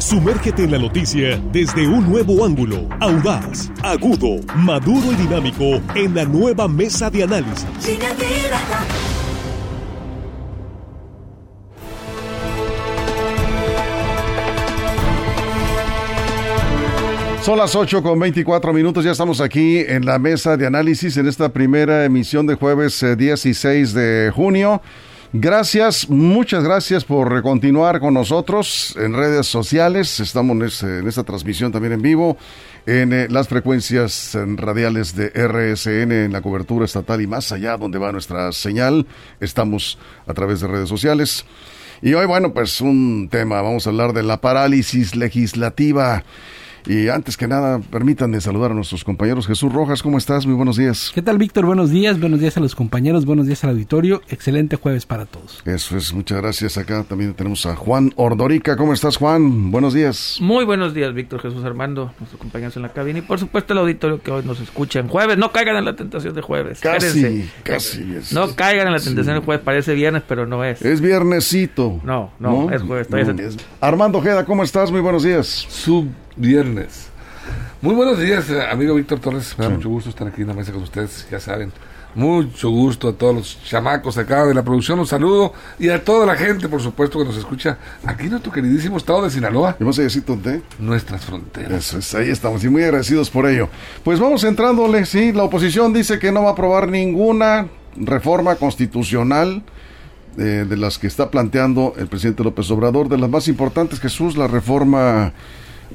Sumérgete en la noticia desde un nuevo ángulo, audaz, agudo, maduro y dinámico en la nueva mesa de análisis. Son las 8 con 24 minutos, ya estamos aquí en la mesa de análisis en esta primera emisión de jueves 16 eh, de junio. Gracias, muchas gracias por continuar con nosotros en redes sociales. Estamos en, esta transmisión también en vivo en eh, las frecuencias radiales de RSN en la cobertura estatal y más allá donde va nuestra señal. Estamos a través de redes sociales. Y hoy, bueno, pues un tema, vamos a hablar de la parálisis legislativa. Y antes que nada, permítanme saludar a nuestros compañeros. Jesús Rojas, ¿cómo estás? Muy buenos días. ¿Qué tal, Víctor? Buenos días. Buenos días a los compañeros. Buenos días al auditorio. Excelente jueves para todos. Eso es, muchas gracias. Acá también tenemos a Juan Ordorica. ¿Cómo estás, Juan? Buenos días. Muy buenos días, Víctor Jesús Armando, nuestros compañeros en la cabina. Y por supuesto, el auditorio que hoy nos escucha en jueves. No caigan en la tentación de jueves. Casi, casi. no caigan en la tentación de jueves. Parece viernes, pero no es. Es viernesito. No, no, es jueves. Armando Ojeda, ¿cómo estás? Muy buenos días. Sub viernes. Muy buenos días, eh, amigo Víctor Torres. Me da mucho gusto estar aquí en la mesa con ustedes, ya saben. Mucho gusto a todos los chamacos acá de la producción, un saludo y a toda la gente, por supuesto, que nos escucha aquí en nuestro queridísimo estado de Sinaloa. Y vamos a decir dónde. Nuestras fronteras. Eso es, ahí estamos y muy agradecidos por ello. Pues vamos entrándole, sí, la oposición dice que no va a aprobar ninguna reforma constitucional eh, de las que está planteando el presidente López Obrador, de las más importantes, Jesús, la reforma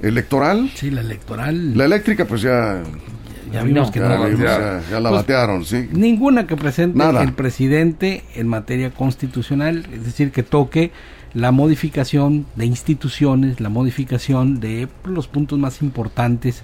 electoral. Sí, la electoral. La eléctrica, pues ya. Ya vimos que no. Ya, la pues, batearon, sí. Ninguna que presente el presidente en materia constitucional, es decir, que toque la modificación de instituciones, la modificación de los puntos más importantes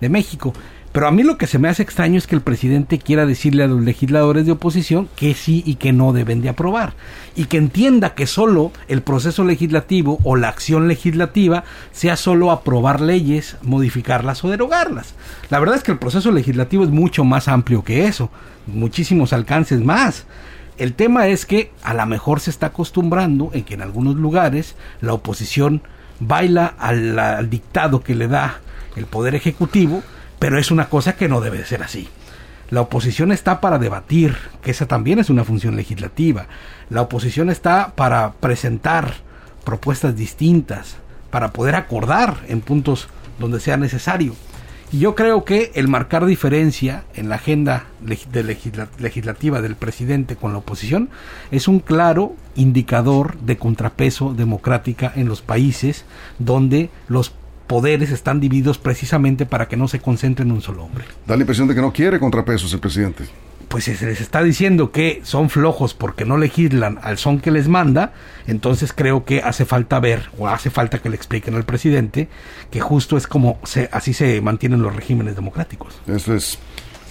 de México. Pero a mí lo que se me hace extraño es que el presidente quiera decirle a los legisladores de oposición que sí y que no deben de aprobar. Y que entienda que solo el proceso legislativo o la acción legislativa sea solo aprobar leyes, modificarlas o derogarlas. La verdad es que el proceso legislativo es mucho más amplio que eso, muchísimos alcances más. El tema es que a lo mejor se está acostumbrando en que en algunos lugares la oposición baila al, al dictado que le da el poder ejecutivo pero es una cosa que no debe de ser así. La oposición está para debatir, que esa también es una función legislativa. La oposición está para presentar propuestas distintas, para poder acordar en puntos donde sea necesario. Y yo creo que el marcar diferencia en la agenda legislativa del presidente con la oposición es un claro indicador de contrapeso democrática en los países donde los poderes están divididos precisamente para que no se concentre en un solo hombre. Da la impresión de que no quiere contrapesos el presidente. Pues se les está diciendo que son flojos porque no legislan al son que les manda, entonces creo que hace falta ver o hace falta que le expliquen al presidente que justo es como se, así se mantienen los regímenes democráticos. Eso es.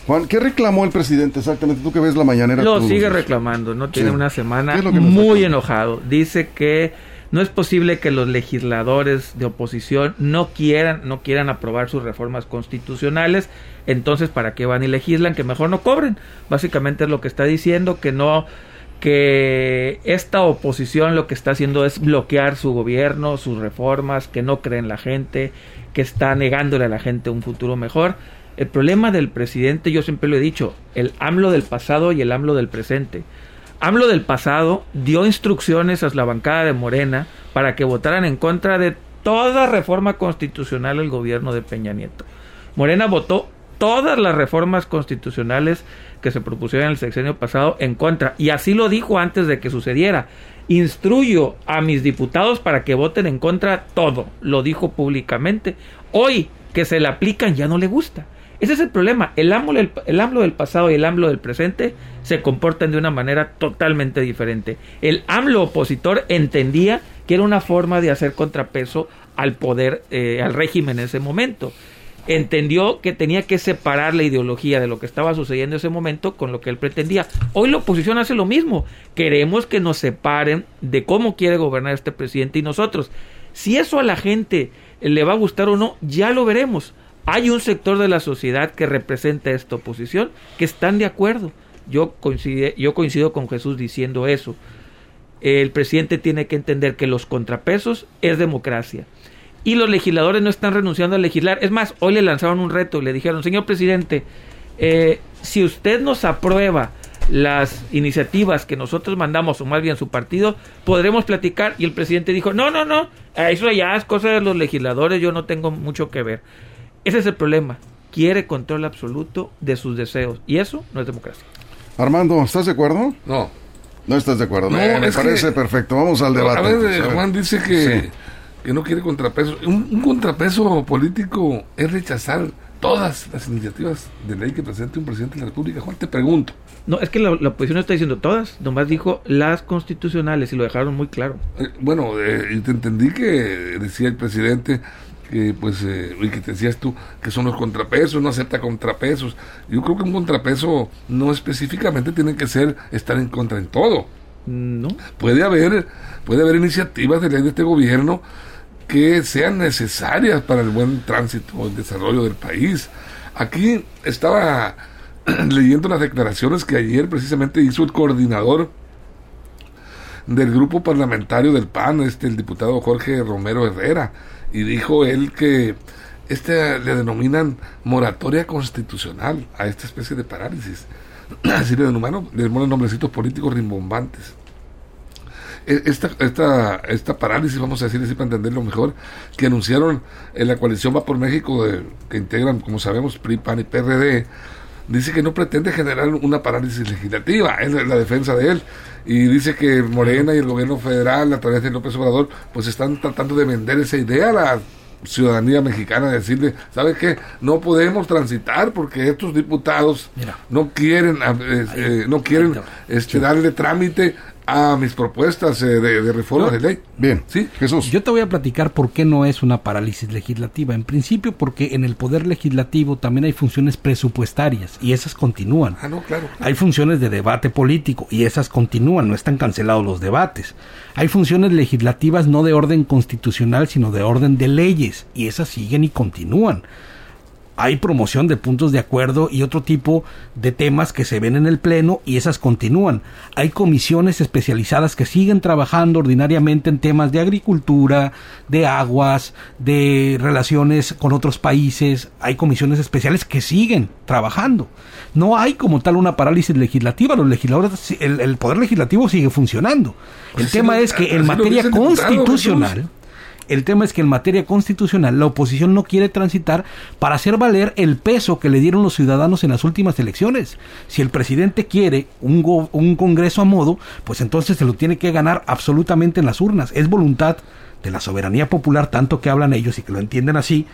Juan, ¿qué reclamó el presidente exactamente? Tú que ves la mañanera. Lo sigue reclamando, no tiene una semana muy enojado. Dice que no es posible que los legisladores de oposición no quieran, no quieran aprobar sus reformas constitucionales. Entonces, ¿para qué van y legislan? Que mejor no cobren. Básicamente es lo que está diciendo, que no que esta oposición lo que está haciendo es bloquear su gobierno, sus reformas, que no creen la gente, que está negándole a la gente un futuro mejor. El problema del presidente, yo siempre lo he dicho, el AMLO del pasado y el AMLO del presente. AMLO del pasado dio instrucciones a la bancada de Morena para que votaran en contra de toda reforma constitucional del gobierno de Peña Nieto. Morena votó todas las reformas constitucionales que se propusieron en el sexenio pasado en contra. Y así lo dijo antes de que sucediera. Instruyo a mis diputados para que voten en contra todo. Lo dijo públicamente. Hoy que se le aplican ya no le gusta. Ese es el problema. El AMLO, el, AMLO del pasado y el AMLO del presente se comportan de una manera totalmente diferente. El AMLO opositor entendía que era una forma de hacer contrapeso al poder, eh, al régimen en ese momento. Entendió que tenía que separar la ideología de lo que estaba sucediendo en ese momento con lo que él pretendía. Hoy la oposición hace lo mismo. Queremos que nos separen de cómo quiere gobernar este presidente y nosotros. Si eso a la gente le va a gustar o no, ya lo veremos hay un sector de la sociedad que representa esta oposición que están de acuerdo. Yo coincido, yo coincido con Jesús diciendo eso. El presidente tiene que entender que los contrapesos es democracia y los legisladores no están renunciando a legislar. Es más, hoy le lanzaron un reto y le dijeron, señor presidente, eh, si usted nos aprueba las iniciativas que nosotros mandamos, o más bien su partido, podremos platicar. Y el presidente dijo, no, no, no, eso ya es cosa de los legisladores, yo no tengo mucho que ver. Ese es el problema. Quiere control absoluto de sus deseos. Y eso no es democracia. Armando, ¿estás de acuerdo? No. No estás de acuerdo. No, me parece perfecto. Vamos al debate. A ver, Juan dice que, que no quiere contrapeso. Un, contrapeso político es rechazar todas las iniciativas de ley que presente un presidente de la República. Juan, te pregunto. No, es que la, oposición no está diciendo todas, nomás dijo las constitucionales y lo dejaron muy claro. Eh, bueno, eh, te entendí que decía el presidente que pues eh, y que te decías tú que son los contrapesos, no acepta contrapesos. Yo creo que un contrapeso no específicamente tiene que ser estar en contra en todo. No. Puede haber puede haber iniciativas de ley de este gobierno que sean necesarias para el buen tránsito, el desarrollo del país. Aquí estaba leyendo las declaraciones que ayer precisamente hizo el coordinador del grupo parlamentario del PAN, este el diputado Jorge Romero Herrera y dijo él que este le denominan moratoria constitucional a esta especie de parálisis. Así le denominan, le nombrecitos políticos rimbombantes. E, esta, esta, esta parálisis, vamos a decir así para entenderlo mejor, que anunciaron en la coalición Va por México, que integran, como sabemos, PRI, PAN y PRD, dice que no pretende generar una parálisis legislativa, es la defensa de él. Y dice que Morena y el gobierno federal, a través de López Obrador, pues están tratando de vender esa idea a la ciudadanía mexicana, decirle, ¿sabe qué? No podemos transitar porque estos diputados no quieren, eh, eh, no quieren este, darle trámite a mis propuestas eh, de, reforma de ley. Bien, sí, Jesús. Yo te voy a platicar por qué no es una parálisis legislativa. En principio, porque en el poder legislativo también hay funciones presupuestarias y esas continúan. Ah, no, claro. Hay funciones de debate político y esas continúan, no están cancelados los debates. Hay funciones legislativas no de orden constitucional, sino de orden de leyes y esas siguen y continúan hay promoción de puntos de acuerdo y otro tipo de temas que se ven en el Pleno y esas continúan. Hay comisiones especializadas que siguen trabajando ordinariamente en temas de agricultura, de aguas, de relaciones con otros países. Hay comisiones especiales que siguen trabajando. No hay como tal una parálisis legislativa. Los legisladores, el, poder legislativo sigue funcionando. El pues tema es que en materia constitucional el tema es que en materia constitucional la oposición no quiere transitar para hacer valer el peso que le dieron los ciudadanos en las últimas elecciones. Si el presidente quiere un, Congreso a modo, pues entonces se lo tiene que ganar absolutamente en las urnas. Es voluntad de la soberanía popular, tanto que hablan ellos y que lo entienden así,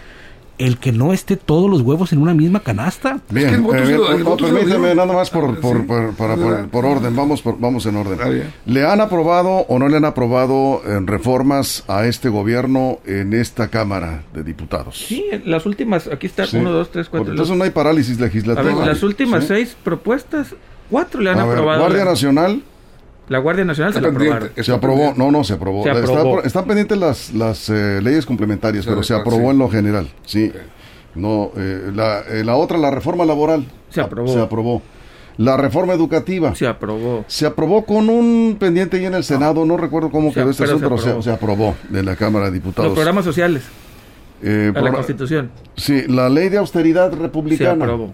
el que no esté todos los huevos en una misma canasta. Bien, eh, permíteme nada más por, por, por, orden, vamos, vamos en orden. ¿Le han aprobado o no le han aprobado eh, reformas a este gobierno en esta Cámara de Diputados? Sí, las últimas, aquí está, uno, dos, tres, cuatro. Entonces no hay parálisis legislativa. las últimas seis propuestas, cuatro le han aprobado. Guardia Nacional. La Guardia Nacional se, la se aprobó, no, no, se aprobó. están pendientes las, las eh, leyes complementarias, pero se aprobó en lo general, sí. No, eh, la, eh, la, otra, la reforma laboral. Se aprobó. Se aprobó. La reforma educativa. Se aprobó. Se aprobó con un pendiente ahí en el Senado, no, recuerdo cómo quedó este asunto, pero se, aprobó de la Cámara de Diputados. Los programas sociales. Eh, la Constitución. Sí, la ley de austeridad republicana. Se aprobó.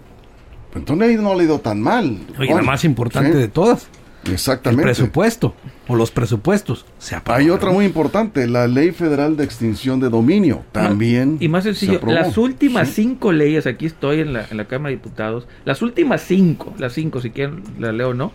Entonces no ha leído tan mal. Oye, la más importante de todas. Exactamente. El presupuesto o los presupuestos se Hay otra muy importante, la Ley Federal de Extinción de Dominio, también. y más sencillo, las últimas cinco leyes, aquí estoy en la, en la Cámara de Diputados, las últimas cinco, las cinco, si quieren la leo o no,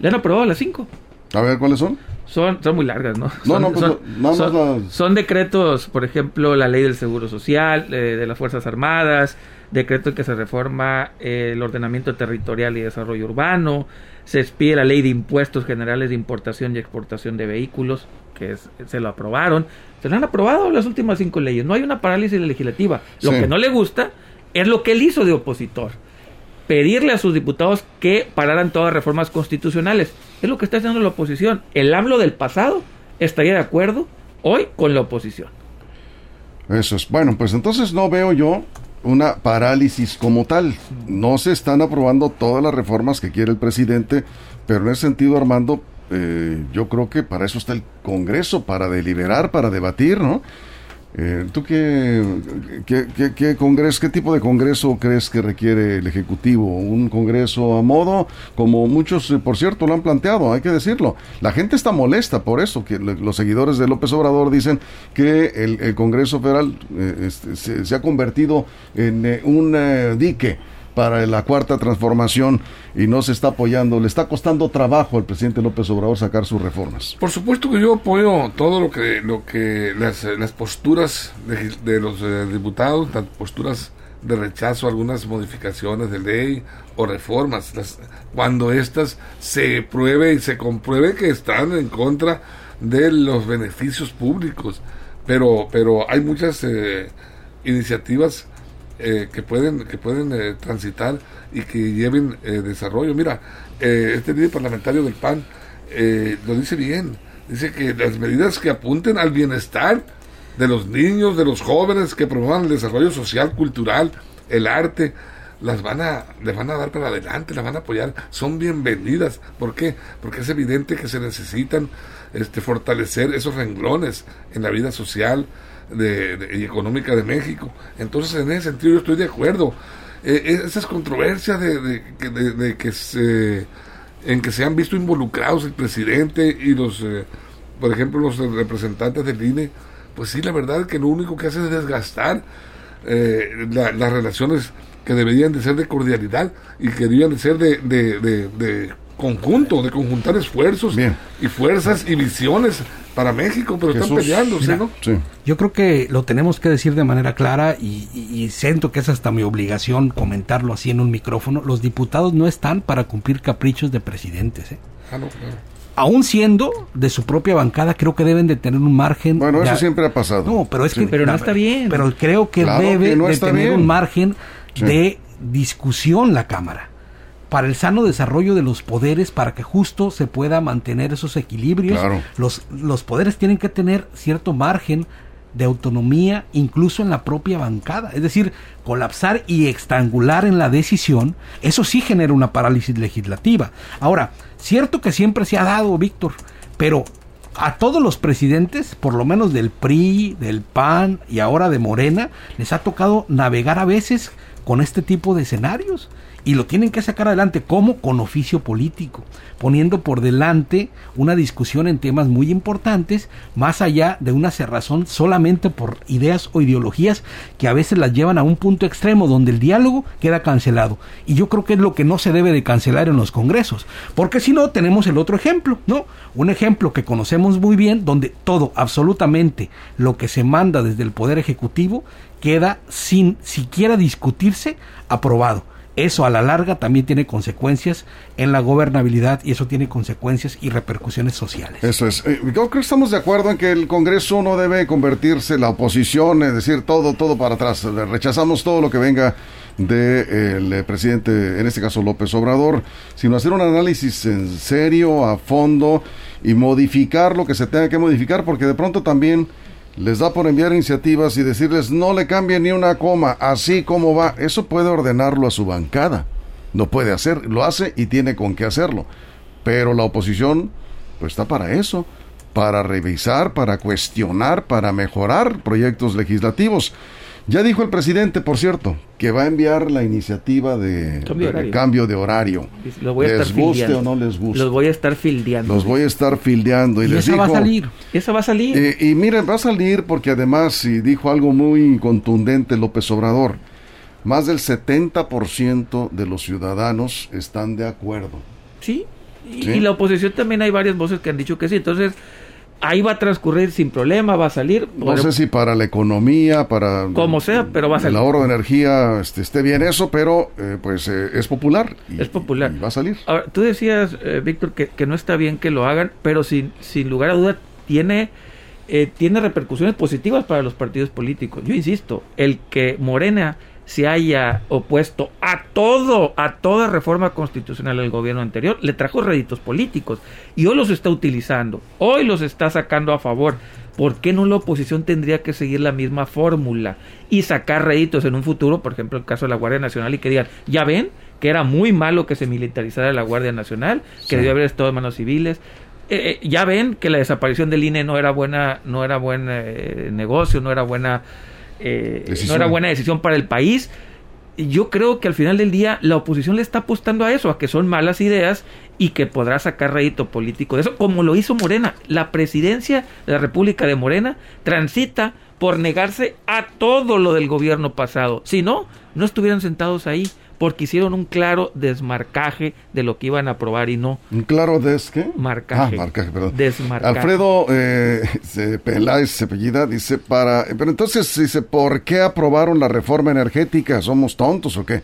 le han aprobado las cinco. A ver, ¿cuáles son? Son, son muy largas, ¿no? No, son, no, pues son, son, decretos, por ejemplo, la ley del Seguro Social, eh, de las Fuerzas Armadas, decreto en que se reforma eh, el ordenamiento territorial y desarrollo urbano, se expide la ley de impuestos generales de importación y exportación de vehículos, que se lo aprobaron. Se lo han aprobado las últimas cinco leyes. No hay una parálisis legislativa. Lo que no le gusta es lo que él hizo de opositor. Pedirle a sus diputados que pararan todas reformas constitucionales. Es lo que está haciendo la oposición. El hablo del pasado estaría de acuerdo hoy con la oposición. Eso es. Bueno, pues entonces no veo yo una parálisis como tal. No se están aprobando todas las reformas que quiere el presidente, pero en ese sentido, Armando, eh, yo creo que para eso está el Congreso, para deliberar, para debatir, ¿no? Eh, ¿Tú qué, qué, congreso, qué tipo de congreso crees que requiere el Ejecutivo? ¿Un congreso a modo? Como muchos, eh, por cierto, lo han planteado, hay que decirlo. La gente está molesta por eso, que los seguidores de López Obrador dicen que el, Congreso Federal eh, este, se, ha convertido en un dique para la cuarta transformación y no se está apoyando. Le está costando trabajo al presidente López Obrador sacar sus reformas. Por supuesto que yo apoyo todo lo que, lo que las, las posturas de, los eh, diputados, las posturas de rechazo a algunas modificaciones de ley o reformas, las, cuando éstas se pruebe y se compruebe que están en contra de los beneficios públicos. Pero, pero hay muchas eh, iniciativas eh, que pueden, que pueden eh, transitar y que lleven eh, desarrollo. Mira, este líder parlamentario del PAN lo dice bien, dice que las medidas que apunten al bienestar de los niños, de los jóvenes, que promuevan el desarrollo social, cultural, el arte, las van a, les van a dar para adelante, las van a apoyar, son bienvenidas. ¿Por qué? Porque es evidente que se necesitan este, fortalecer esos renglones en la vida social, de, y económica de México. Entonces, en ese sentido, yo estoy de acuerdo. Eh, esas controversias de, de, que se, en que se han visto involucrados el presidente y los, eh, por ejemplo, los representantes del INE, pues sí, la verdad es que lo único que hace es desgastar eh, las relaciones que deberían de ser de cordialidad y que deberían de ser de, de conjunto, de conjuntar esfuerzos y fuerzas y visiones para México, pero están peleando, ¿no? Yo creo que lo tenemos que decir de manera clara y, siento que es hasta mi obligación comentarlo así en un micrófono. Los diputados no están para cumplir caprichos de presidentes. ¿eh? Ah, Aún siendo de su propia bancada, creo que deben de tener un margen. Bueno, eso siempre ha pasado. No, pero es que. Pero no está bien. Pero creo que debe de tener un margen de discusión la Cámara para el sano desarrollo de los poderes, para que justo se pueda mantener esos equilibrios. Los, los poderes tienen que tener cierto margen de autonomía incluso en la propia bancada. Es decir, colapsar y estrangular en la decisión, eso sí genera una parálisis legislativa. Ahora, cierto que siempre se ha dado, Víctor, pero a todos los presidentes, por lo menos del PRI, del PAN y ahora de Morena, les ha tocado navegar a veces con este tipo de escenarios y lo tienen que sacar adelante. ¿Cómo? Con oficio político, poniendo por delante una discusión en temas muy importantes, más allá de una cerrazón solamente por ideas o ideologías que a veces las llevan a un punto extremo donde el diálogo queda cancelado. Y yo creo que es lo que no se debe de cancelar en los congresos, porque si no tenemos el otro ejemplo, ¿no? Un ejemplo que conocemos muy bien donde todo, absolutamente lo que se manda desde el Poder Ejecutivo queda sin siquiera discutirse aprobado eso a la larga también tiene consecuencias en la gobernabilidad y eso tiene consecuencias y repercusiones sociales. Eso es. Eh, yo creo que estamos de acuerdo en que el Congreso no debe convertirse la oposición, es decir, todo, todo para atrás. Rechazamos todo lo que venga del de, presidente, en este caso López Obrador, sino hacer un análisis en serio, a fondo y modificar lo que se tenga que modificar, porque de pronto también les da por enviar iniciativas y decirles no le cambien ni una coma, así como va. Eso puede ordenarlo a su bancada. No puede hacer, lo hace y tiene con qué hacerlo. Pero la oposición pues está para eso, para revisar, para cuestionar, para mejorar proyectos legislativos. Ya dijo el presidente, por cierto, que va a enviar la iniciativa de cambio de horario. les guste o no les guste. Los voy a estar fildeando. Los voy a estar fildeando. Y, esa va a salir. Esa va a salir. Eh, y miren, va a salir porque además, y dijo algo muy contundente López Obrador, más del 70% de los ciudadanos están de acuerdo. ¿Sí? ¿Sí? y la oposición también hay varias voces que han dicho que sí. Entonces, ahí va a transcurrir sin problema, va a salir. No sé si para la economía, para... Como sea, pero va a salir. El ahorro de energía este, esté bien eso, pero eh, pues eh, es popular. es popular. va a salir. Ahora, tú decías, eh, Víctor, que, que, no está bien que lo hagan, pero sin, sin lugar a duda tiene... tiene repercusiones positivas para los partidos políticos. Yo insisto, el que Morena se haya opuesto a todo, a toda reforma constitucional del gobierno anterior, le trajo réditos políticos y hoy los está utilizando, hoy los está sacando a favor. ¿Por qué no la oposición tendría que seguir la misma fórmula y sacar réditos en un futuro, por ejemplo, el caso de la Guardia Nacional y que digan, ya ven que era muy malo que se militarizara la Guardia Nacional, que debió haber estado en manos civiles, eh, ya ven que la desaparición del INE no era buena, no era buen negocio, no era buena, no era buena decisión para el país yo creo que al final del día la oposición le está apostando a eso, a que son malas ideas y que podrá sacar rédito político de eso, como lo hizo Morena. La presidencia de la República de Morena transita por negarse a todo lo del gobierno pasado. Si no, no estuvieran sentados ahí porque hicieron un claro desmarcaje de lo que iban a aprobar y no. ¿Un claro des qué? Marcaje. Ah, marcaje, perdón. Desmarcaje. Alfredo eh, Peláez Cepellida dice para... Pero entonces dice, ¿por qué aprobaron la reforma energética? ¿Somos tontos o qué?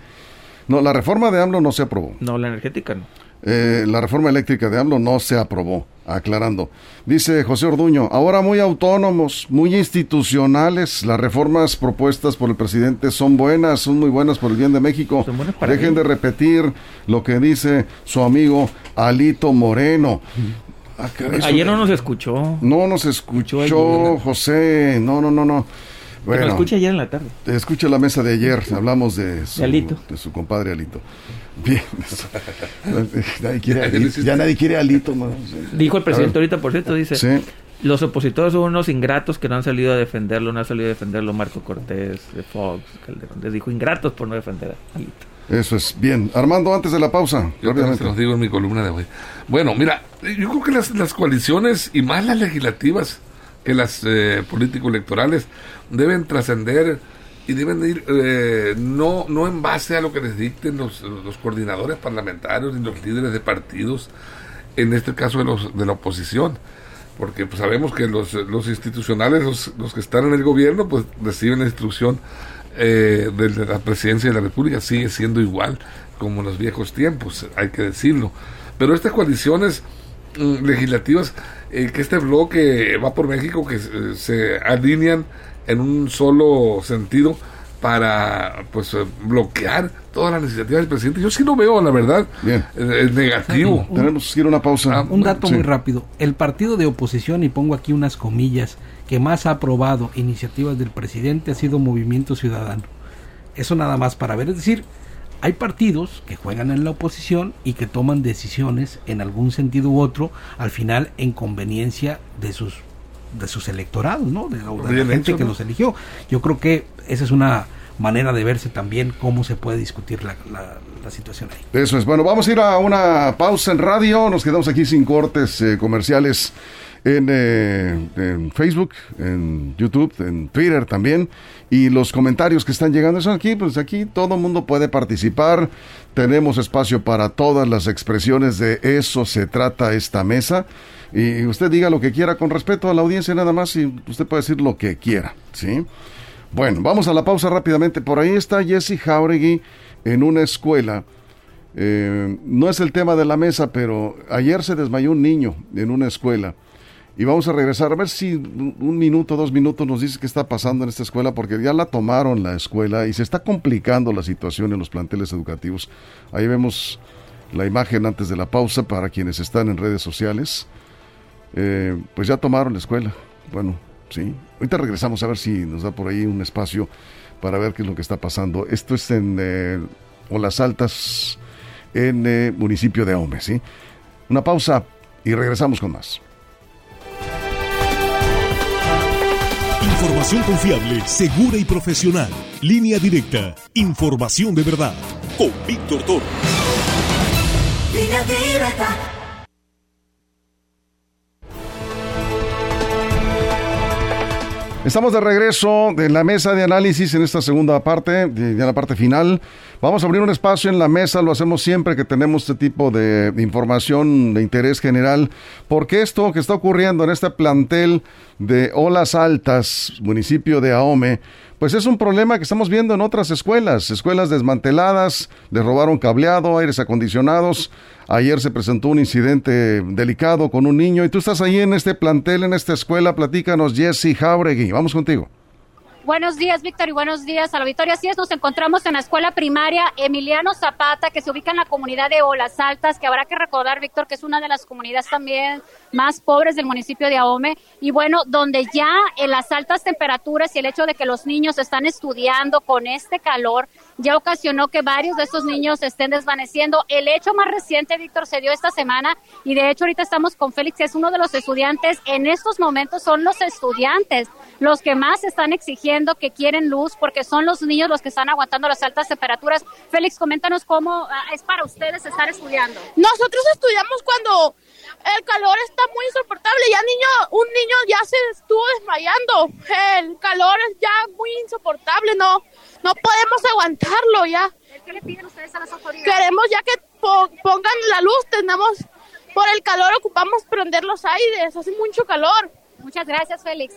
No, la reforma de AMLO no se aprobó. No, la energética no. Eh, la reforma eléctrica de AMLO no se aprobó, aclarando. Dice José Orduño, ahora muy autónomos, muy institucionales, las reformas propuestas por el presidente son buenas, son muy buenas por el bien de México. Dejen de repetir lo que dice su amigo Alito Moreno. Ah, Ayer no nos escuchó. No nos escuchó, José. No, no, no, no. Bueno, escucha ayer en la tarde. Escucha la mesa de ayer, hablamos de su, Alito. de su compadre Alito. Bien. nadie quiere Alito. Ya nadie quiere Alito. Dijo el presidente ahorita, por cierto, dice... Los opositores son unos ingratos que no han salido a defenderlo, no ha salido a defenderlo Marco Cortés, de Fox, Calderón. Les dijo ingratos por no defender a Alito. Eso es. Bien. Armando, antes de la pausa. Yo se los digo en mi columna de hoy. Bueno, mira, yo creo que las, las coaliciones y más las legislativas que las eh, político-electorales deben trascender y deben ir eh, no, no en base a lo que les dicten los, los coordinadores parlamentarios ni los líderes de partidos, en este caso de, los, de la oposición, porque pues, sabemos que los, los institucionales, los, los, que están en el gobierno, pues reciben la instrucción eh, de, la presidencia de la República, sigue siendo igual como en los viejos tiempos, hay que decirlo. Pero estas coaliciones mm, legislativas, eh, que este bloque va por México, que se alinean en un solo sentido para pues eh, bloquear todas las iniciativas del presidente. Yo sí lo veo, la verdad, Bien. Es, negativo. Tenemos que ir a una pausa. un dato muy rápido. El partido de oposición, y pongo aquí unas comillas, que más ha aprobado iniciativas del presidente ha sido Movimiento Ciudadano. Eso nada más para ver. Es decir, hay partidos que juegan en la oposición y que toman decisiones en algún sentido u otro, al final en conveniencia de sus de sus electorados, ¿no? De, la, gente que los eligió. Yo creo que esa es una manera de verse también cómo se puede discutir la, la, situación ahí. Eso es. Bueno, vamos a ir a una pausa en radio. Nos quedamos aquí sin cortes eh, comerciales en, eh, en, Facebook, en YouTube, en Twitter también. Y los comentarios que están llegando son aquí, pues aquí todo el mundo puede participar. Tenemos espacio para todas las expresiones de eso se trata esta mesa y usted diga lo que quiera con respeto a la audiencia nada más y usted puede decir lo que quiera, ¿sí? Bueno, vamos a la pausa rápidamente. Por ahí está Jesse Jauregui en una escuela. Eh, no es el tema de la mesa, pero ayer se desmayó un niño en una escuela. Y vamos a regresar a ver si un minuto, dos minutos nos dice qué está pasando en esta escuela, porque ya la tomaron la escuela y se está complicando la situación en los planteles educativos. Ahí vemos la imagen antes de la pausa para quienes están en redes sociales. Eh, pues ya tomaron la escuela. Bueno, sí. Ahorita regresamos a ver si nos da por ahí un espacio para ver qué es lo que está pasando. Esto es en eh, Olas Altas, en eh, municipio de Ahome, ¿sí? Una pausa y regresamos con más. Información confiable, segura y profesional. Línea directa. Información de verdad. Con Víctor Toro. Línea directa. Estamos de regreso de la mesa de análisis en esta segunda parte, ya la parte final. Vamos a abrir un espacio en la mesa, lo hacemos siempre que tenemos este tipo de, información de interés general, porque esto que está ocurriendo en este plantel de Olas Altas, municipio de Ahome, pues es un problema que estamos viendo en otras escuelas, escuelas desmanteladas, de robaron cableado, aires acondicionados. Ayer se presentó un incidente delicado con un niño y tú estás ahí en este plantel, en esta escuela. Platícanos, Jesse Jauregui. Vamos contigo. Buenos días, Víctor, y buenos días a la Victoria. Así es, nos encontramos en la escuela primaria Emiliano Zapata, que se ubica en la comunidad de Olas Altas, que habrá que recordar, Víctor, que es una de las comunidades también más pobres del municipio de Ahome. Y bueno, donde ya en las altas temperaturas y el hecho de que los niños están estudiando con este calor, ya ocasionó que varios de estos niños estén desvaneciendo. El hecho más reciente, Víctor, se dio esta semana y de hecho ahorita estamos con Félix, que es uno de los estudiantes. En estos momentos son los estudiantes los que más están exigiendo que quieren luz porque son los niños los que están aguantando las altas temperaturas. Félix, coméntanos cómo ah, es para ustedes estar estudiando. Nosotros estudiamos cuando el calor está muy insoportable. Ya niño, un niño ya se estuvo desmayando. El calor es ya muy insoportable, no, no podemos aguantarlo ya. ¿Qué le piden ustedes a las autoridades? Queremos ya que pongan la luz, tenemos, por el calor ocupamos prender los aires, hace mucho calor. Muchas gracias, Félix.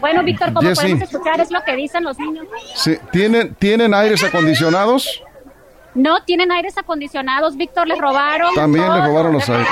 Bueno, Víctor, como podemos escuchar, es lo que dicen los niños. Sí. ¿Tienen, ¿Tienen aires acondicionados? No tienen aires acondicionados, Víctor, les robaron. También les robaron los aires.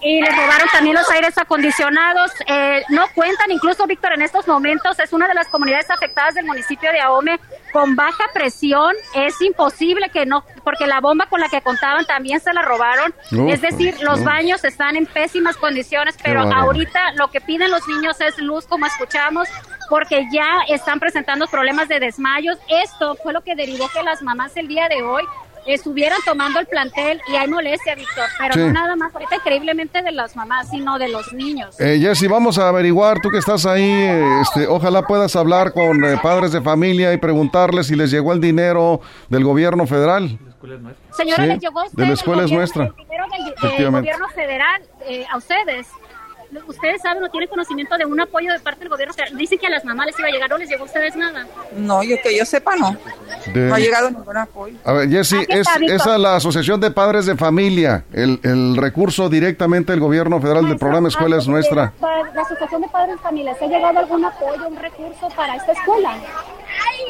Y les robaron también los aires acondicionados. Eh, no cuentan, incluso Víctor, en estos momentos es una de las comunidades afectadas del municipio de Ahome con baja presión. Es imposible que no, porque la bomba con la que contaban también se la robaron. es decir, los baños están en pésimas condiciones, pero ahorita lo que piden los niños es luz, como escuchamos, porque ya están presentando problemas de desmayos. Esto fue lo que derivó que las mamás el día de hoy estuvieran tomando el plantel y hay molestia, Víctor, pero no nada más ahorita increíblemente de las mamás, sino de los niños. Eh, Jessy, vamos a averiguar, tú que estás ahí, este, ojalá puedas hablar con eh, padres de familia y preguntarles si les llegó el dinero del gobierno federal. Señora, les llegó de la escuela es nuestra. El dinero del, gobierno federal eh, a ustedes ustedes saben o tienen conocimiento de un apoyo de parte del gobierno. dicen que a las mamás les iba a llegar, ¿no les llegó a ustedes nada? No, yo que yo sepa, no. No ha llegado ningún apoyo. A ver, Jessy, es, esa la Asociación de Padres de Familia, el, el recurso directamente del gobierno federal del programa Escuela es Nuestra. La Asociación de Padres de Familia, ¿se ha llegado algún apoyo, un recurso para esta escuela?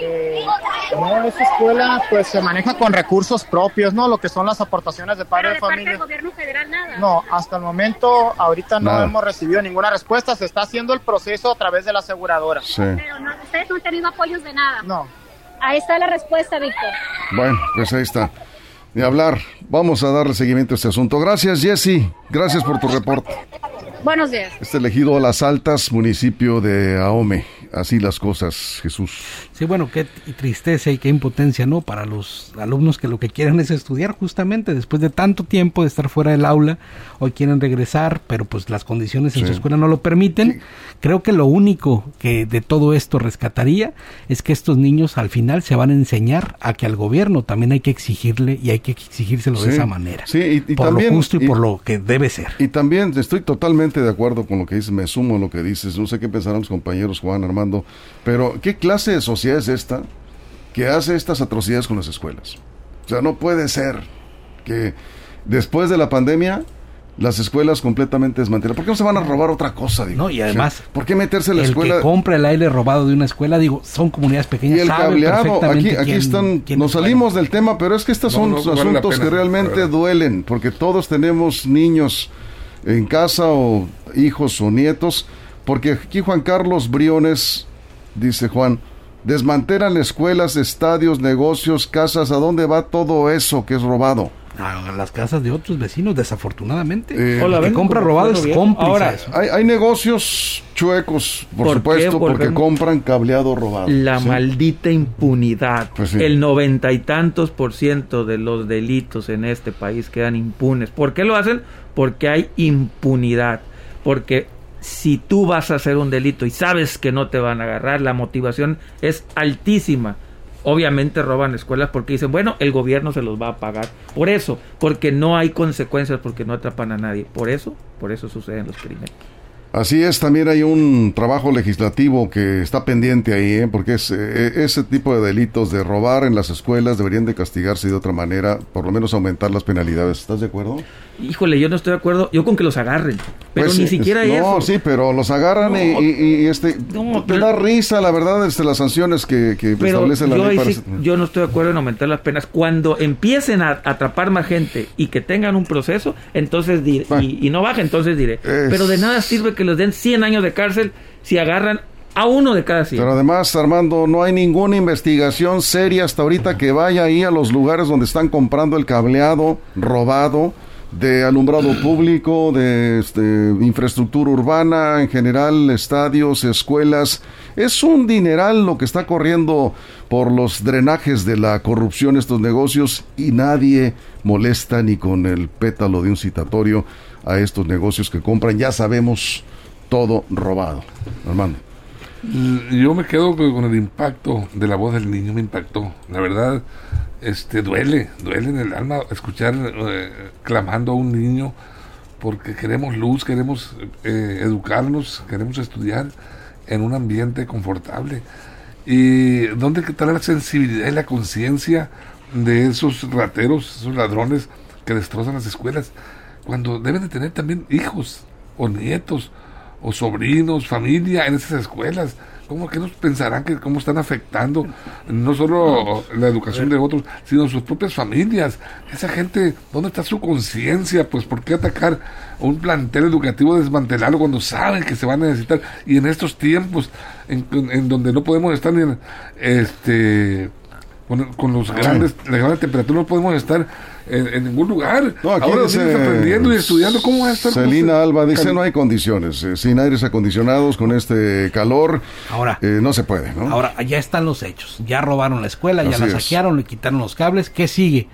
Eh, no, esa escuela pues se maneja con recursos propios, ¿no? Lo que son las aportaciones de padres de, familia. del gobierno federal nada? No, hasta el momento ahorita no hemos recibido ninguna respuesta, se está haciendo el proceso a través de la aseguradora. Pero no, ustedes no han tenido apoyos de nada. No. Ahí está la respuesta, Víctor. Bueno, pues ahí está. De hablar, vamos a darle seguimiento a este asunto. Gracias, Jesse. Gracias por tu reporte. Buenos días. Este elegido a Las Altas, municipio de Ahome así las cosas, Jesús. Sí, bueno, qué tristeza y qué impotencia, ¿no? Para los alumnos que lo que quieren es estudiar justamente después de tanto tiempo de estar fuera del aula, hoy quieren regresar, pero pues las condiciones en su escuela no lo permiten. Creo que lo único que de todo esto rescataría es que estos niños al final se van a enseñar a que al gobierno también hay que exigirle y hay que exigírselo de esa manera. Sí, y, por también, lo justo y, por lo que debe ser. Y también estoy totalmente de acuerdo con lo que dices, me sumo a lo que dices, no sé qué pensarán los compañeros Juan Armando pero ¿qué clase de sociedad es esta que hace estas atrocidades con las escuelas? O sea, no puede ser que después de la pandemia las escuelas completamente desmanteladas. ¿Por qué no se van a robar otra cosa? No, y además, ¿por qué meterse en la escuela? El que compra el aire robado de una escuela, digo, son comunidades pequeñas. Y el cableado, aquí, aquí están, nos salimos del tema, pero es que estos son asuntos que realmente duelen, porque todos tenemos niños en casa o hijos o nietos porque aquí Juan Carlos Briones, dice Juan, desmantelan escuelas, estadios, negocios, casas. ¿A dónde va todo eso que es robado? a las casas de otros vecinos, desafortunadamente. Eh, el que compra robado es cómplice. Ahora, hay, negocios chuecos, por, supuesto, porque, compran cableado robado. La maldita impunidad. Pues el noventa y tantos por ciento de los delitos en este país quedan impunes. ¿Por qué lo hacen? Porque hay impunidad. Porque si tú vas a hacer un delito y sabes que no te van a agarrar, la motivación es altísima. Obviamente roban escuelas porque dicen, bueno, el gobierno se los va a pagar. Por eso, porque no hay consecuencias, porque no atrapan a nadie. Por eso, por eso suceden los crímenes. Así es, también hay un trabajo legislativo que está pendiente ahí, ¿eh? porque es, eh, ese tipo de delitos de robar en las escuelas deberían de castigarse de otra manera, por lo menos aumentar las penalidades. ¿Estás de acuerdo? Híjole, yo no estoy de acuerdo. Yo con que los agarren, pero pues, ni siquiera eso. No, sí, pero los agarran y, este no, da risa, la verdad, este, las sanciones que, que establece la ley. yo no estoy de acuerdo en aumentar las penas. Cuando empiecen a atrapar más gente y que tengan un proceso, entonces diré, y, no baje, entonces diré. Pero de nada sirve que les den 100 años de cárcel si agarran a uno de cada 100. Pero además, Armando, no hay ninguna investigación seria hasta ahorita que vaya ahí a los lugares donde están comprando el cableado robado de alumbrado público, de este, infraestructura urbana, en general, estadios, escuelas. Es un dineral lo que está corriendo por los drenajes de la corrupción estos negocios y nadie molesta ni con el pétalo de un citatorio a estos negocios que compran. Ya sabemos todo robado. Armando. Yo me quedo con el impacto de la voz del niño, me impactó. La verdad, este duele, duele en el alma escuchar eh, clamando a un niño porque queremos luz, queremos eh, educarnos, queremos estudiar en un ambiente confortable. ¿Y dónde está la sensibilidad y la conciencia de esos rateros, esos ladrones que destrozan las escuelas? Cuando deben de tener también hijos o nietos o sobrinos, familia en esas escuelas. ¿Cómo que nos pensarán que cómo están afectando no solo la educación de otros, sino sus propias familias? Esa gente, ¿dónde está su conciencia? Pues ¿por qué atacar un plantel educativo desmantelado cuando saben que se va a necesitar? Y en estos tiempos en, en donde no podemos estar en, este con, los grandes, las grandes temperaturas no podemos estar en, ningún lugar. No, aquí Ahora dice, aprendiendo y estudiando cómo va a estar. Celina Alba dice no hay condiciones, eh, sin aires acondicionados, con este calor, ahora eh, no se puede. ¿no? Ahora ya están los hechos, ya robaron la escuela, ya la saquearon, le quitaron los cables, ¿qué sigue?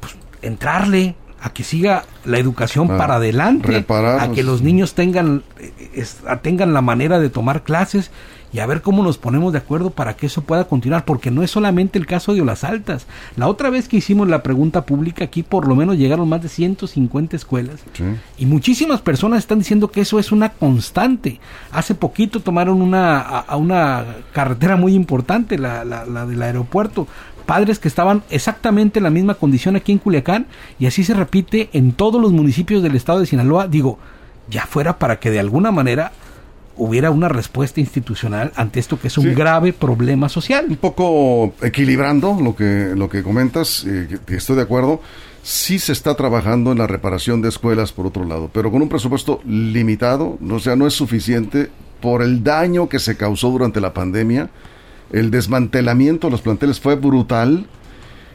Pues entrarle a que siga la educación ah, para adelante, a que los niños tengan, eh, tengan la manera de tomar clases y a ver cómo nos ponemos de acuerdo para que eso pueda continuar, porque no es solamente el caso de Olas Altas. La otra vez que hicimos la pregunta pública aquí, por lo menos llegaron más de 150 escuelas y muchísimas personas están diciendo que eso es una constante. Hace poquito tomaron una, a, una carretera muy importante, la, la, la del aeropuerto, padres que estaban exactamente en la misma condición aquí en Culiacán y así se repite en todos los municipios del estado de Sinaloa. Digo, ya fuera para que de alguna manera hubiera una respuesta institucional ante esto que es un grave problema social. Un poco equilibrando lo que, lo que comentas, eh, estoy de acuerdo, sí se está trabajando en la reparación de escuelas por otro lado, pero con un presupuesto limitado, o sea, no es suficiente por el daño que se causó durante la pandemia, el desmantelamiento de los planteles fue brutal.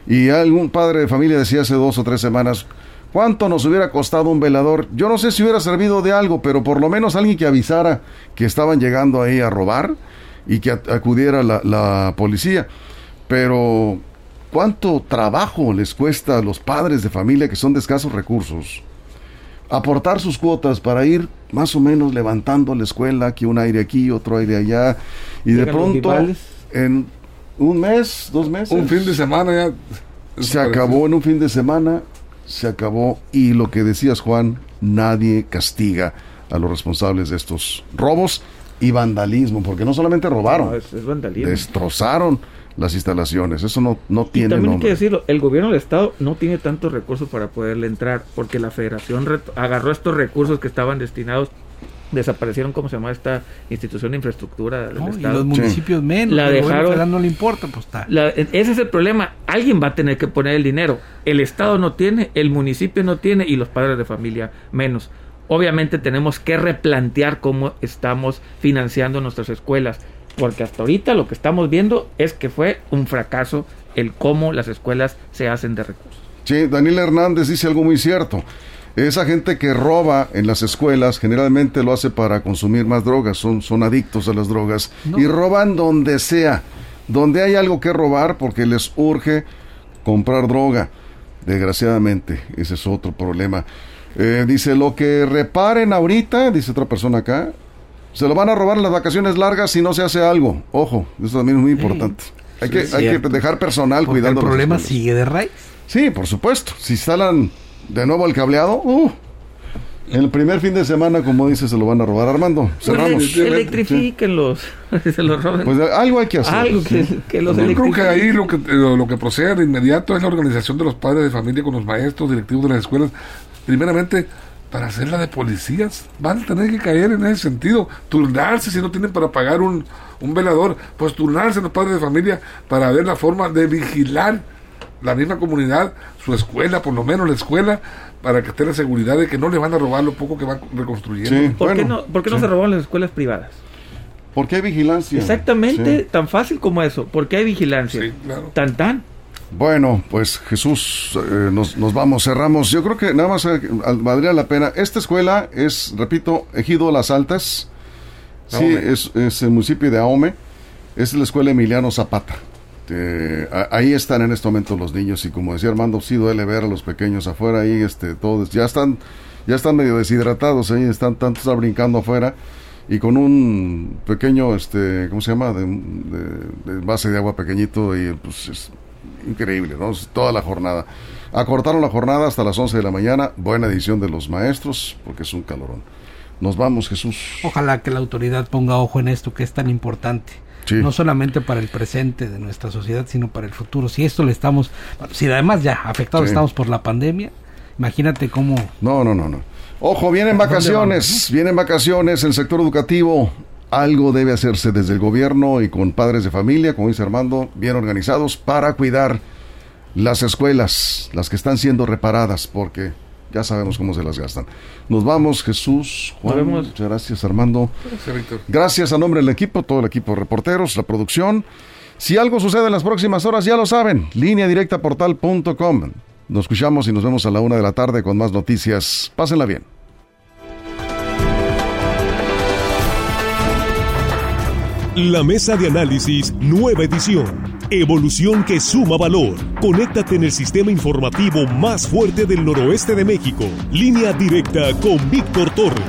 Y algún padre de familia decía hace dos o tres semanas, ¿Cuánto nos hubiera costado un velador? Yo no sé si hubiera servido de algo, pero por lo menos alguien que avisara que estaban llegando ahí a robar y que acudiera la, policía. Pero, ¿cuánto trabajo les cuesta a los padres de familia que son de escasos recursos? Aportar sus cuotas para ir más o menos levantando la escuela, que un aire aquí, otro aire allá, y de pronto, en un mes, dos meses. Un fin de semana ya. Se acabó en un fin de semana se acabó. Y lo que decías Juan, nadie castiga a los responsables de estos robos y vandalismo, porque no solamente robaron, destrozaron las instalaciones, eso no, no tiene también nombre. hay que decirlo, el gobierno del estado no tiene tantos recursos para poderle entrar, porque la federación agarró estos recursos que estaban destinados desaparecieron, ¿cómo se llama esta institución de infraestructura del Estado? Y los municipios menos, la dejaron, no le importa, pues está. ese es el problema, alguien va a tener que poner el dinero, el Estado no tiene, el municipio no tiene y los padres de familia menos. Obviamente tenemos que replantear cómo estamos financiando nuestras escuelas, porque hasta ahorita lo que estamos viendo es que fue un fracaso el cómo las escuelas se hacen de recursos. Sí, Daniel Hernández dice algo muy cierto. Esa gente que roba en las escuelas generalmente lo hace para consumir más drogas, son, son adictos a las drogas y roban donde sea, donde hay algo que robar porque les urge comprar droga. Desgraciadamente, ese es otro problema. Eh, dice, lo que reparen ahorita, dice otra persona acá, se lo van a robar en las vacaciones largas si no se hace algo. Ojo, eso también es muy importante. hay, que, hay que dejar personal cuidando. El problema sigue de raíz. Sí, por supuesto. Si instalan de nuevo el cableado. Uh, el primer fin de semana, como dice, se lo van a robar. Armando, pues cerramos. electrifíquenlos. se los roben. Pues algo hay que hacer. Algo que, que los Yo creo que ahí lo que, lo, que procede de inmediato es la organización de los padres de familia con los maestros, directivos de las escuelas. Primeramente, para hacer la de policías. Van a tener que caer en ese sentido. Turnarse si no tienen para pagar un, un velador. Pues turnarse los padres de familia para ver la forma de vigilar la misma comunidad, su escuela, por lo menos la escuela, para que esté la seguridad de que no le van a robar lo poco que van reconstruyendo. ¿Por, qué no, ¿por qué no se roban las escuelas privadas? Porque hay vigilancia. Exactamente, tan fácil como eso. Porque hay vigilancia. Tan tan. Bueno, pues Jesús, eh, nos, vamos, cerramos. Yo creo que nada más eh, valdría la pena. Esta escuela es, repito, Ejido Las Altas. Sí, es, es, el municipio de Ahome. Es la escuela Emiliano Zapata. Ahí están en este momento los niños y como decía Armando, sí duele ver a los pequeños afuera ahí, este, todos ya están, ya están medio deshidratados ahí, están tantos brincando afuera y con un pequeño, este, ¿cómo se llama? De, base de agua pequeñito y pues es increíble, ¿no? Toda la jornada. Acortaron la jornada hasta las 11 de la mañana, buena edición de los maestros, porque es un calorón. Nos vamos, Jesús. Ojalá que la autoridad ponga ojo en esto que es tan importante. No solamente para el presente de nuestra sociedad, sino para el futuro. Si esto le estamos, si además ya afectados estamos por la pandemia, imagínate cómo... No, no, no, no. Ojo, vienen vacaciones, vienen vacaciones, el sector educativo, algo debe hacerse desde el gobierno y con padres de familia, como dice Armando, bien organizados para cuidar las escuelas, las que están siendo reparadas, porque ya sabemos cómo se las gastan. Nos vamos, Jesús, Juan, muchas gracias Armando. Gracias, Gracias a nombre del equipo, todo el equipo de reporteros, la producción. Si algo sucede en las próximas horas, ya lo saben, línea directa portal.com. Nos escuchamos y nos vemos a la una de la tarde con más noticias. Pásenla bien. La mesa de análisis, nueva edición. Evolución que suma valor. Conéctate en el sistema informativo más fuerte del noroeste de México. Línea directa con Víctor Torres.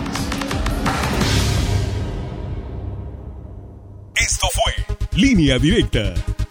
Esto fue Línea Directa.